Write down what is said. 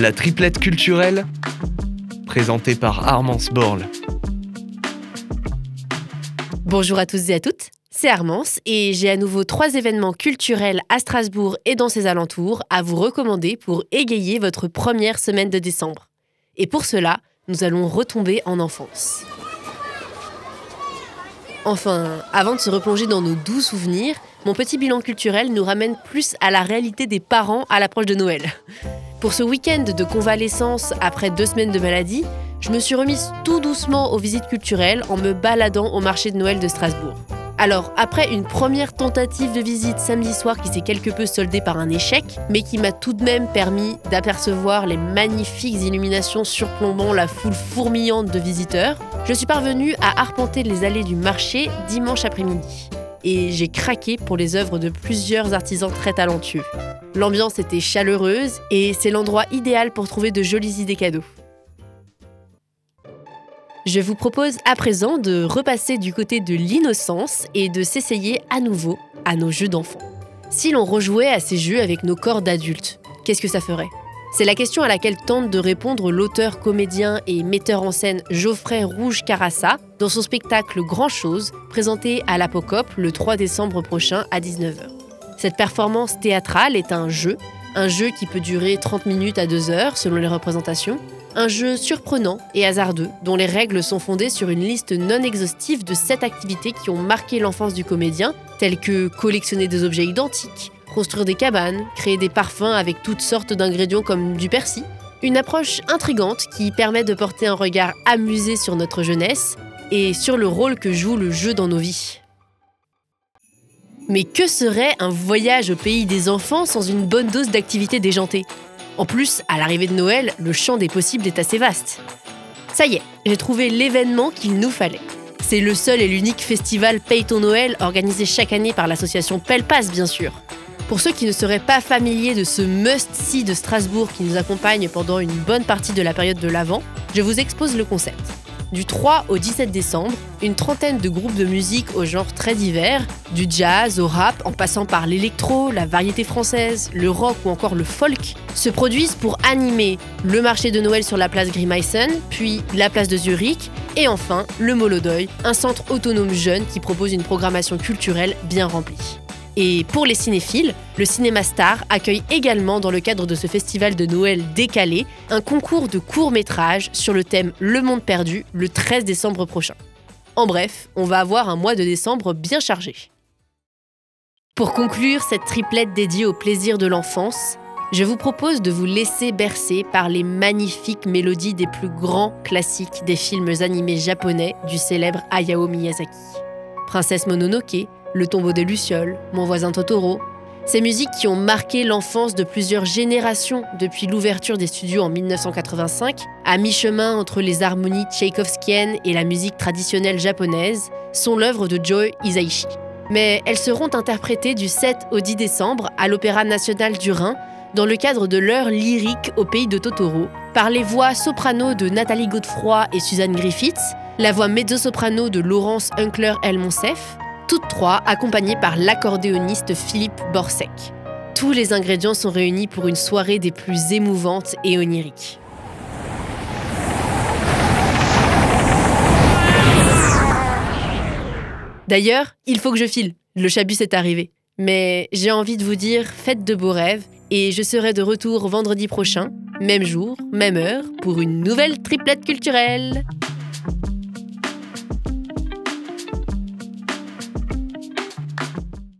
La triplette culturelle, présentée par Armance Borle. Bonjour à tous et à toutes, c'est Armance et j'ai à nouveau trois événements culturels à Strasbourg et dans ses alentours à vous recommander pour égayer votre première semaine de décembre. Et pour cela, nous allons retomber en enfance. Enfin, avant de se replonger dans nos doux souvenirs, mon petit bilan culturel nous ramène plus à la réalité des parents à l'approche de Noël. Pour ce week-end de convalescence après deux semaines de maladie, je me suis remise tout doucement aux visites culturelles en me baladant au marché de Noël de Strasbourg. Alors, après une première tentative de visite samedi soir qui s'est quelque peu soldée par un échec, mais qui m'a tout de même permis d'apercevoir les magnifiques illuminations surplombant la foule fourmillante de visiteurs, je suis parvenue à arpenter les allées du marché dimanche après-midi et j'ai craqué pour les œuvres de plusieurs artisans très talentueux. L'ambiance était chaleureuse et c'est l'endroit idéal pour trouver de jolies idées cadeaux. Je vous propose à présent de repasser du côté de l'innocence et de s'essayer à nouveau à nos jeux d'enfants. Si l'on rejouait à ces jeux avec nos corps d'adultes, qu'est-ce que ça ferait? C'est la question à laquelle tente de répondre l'auteur, comédien et metteur en scène Geoffrey Rouge Carassa dans son spectacle Grand Chose, présenté à l'Apocope le 3 décembre prochain à 19h. Cette performance théâtrale est un jeu, un jeu qui peut durer 30 minutes à 2 heures selon les représentations, un jeu surprenant et hasardeux dont les règles sont fondées sur une liste non exhaustive de 7 activités qui ont marqué l'enfance du comédien, telles que collectionner des objets identiques, construire des cabanes, créer des parfums avec toutes sortes d'ingrédients comme du persil. Une approche intrigante qui permet de porter un regard amusé sur notre jeunesse et sur le rôle que joue le jeu dans nos vies. Mais que serait un voyage au pays des enfants sans une bonne dose d'activité déjantée? En plus, à l'arrivée de Noël, le champ des possibles est assez vaste. Ça y est, j'ai trouvé l'événement qu'il nous fallait. C'est le seul et l'unique festival Payton Noël organisé chaque année par l'association Pelpas, bien sûr. Pour ceux qui ne seraient pas familiers de ce must-see de Strasbourg qui nous accompagne pendant une bonne partie de la période de l'Avent, je vous expose le concept. Du 3 au 17 décembre, une trentaine de groupes de musique au genre très divers, du jazz au rap en passant par l'électro, la variété française, le rock ou encore le folk, se produisent pour animer le marché de Noël sur la place Grimeissen, puis la place de Zurich, et enfin le Molodoy, un centre autonome jeune qui propose une programmation culturelle bien remplie. Et pour les cinéphiles, le Cinéma Star accueille également dans le cadre de ce festival de Noël décalé un concours de courts-métrages sur le thème Le Monde perdu le 13 décembre prochain. En bref, on va avoir un mois de décembre bien chargé. Pour conclure cette triplette dédiée au plaisir de l'enfance, je vous propose de vous laisser bercer par les magnifiques mélodies des plus grands classiques des films animés japonais du célèbre Hayao Miyazaki. Princesse Mononoke, le tombeau des Lucioles, Mon voisin Totoro. Ces musiques qui ont marqué l'enfance de plusieurs générations depuis l'ouverture des studios en 1985, à mi-chemin entre les harmonies tchaïkovskiennes et la musique traditionnelle japonaise, sont l'œuvre de Joe Hisaishi. Mais elles seront interprétées du 7 au 10 décembre à l'Opéra national du Rhin dans le cadre de l'heure lyrique au pays de Totoro, par les voix soprano de Nathalie Godefroy et Suzanne Griffiths, la voix mezzo-soprano de Laurence Hunkler-Elmonsef, toutes trois accompagnées par l'accordéoniste Philippe Borsec. Tous les ingrédients sont réunis pour une soirée des plus émouvantes et oniriques. D'ailleurs, il faut que je file. Le chabus est arrivé. Mais j'ai envie de vous dire, faites de beaux rêves et je serai de retour vendredi prochain, même jour, même heure, pour une nouvelle triplette culturelle.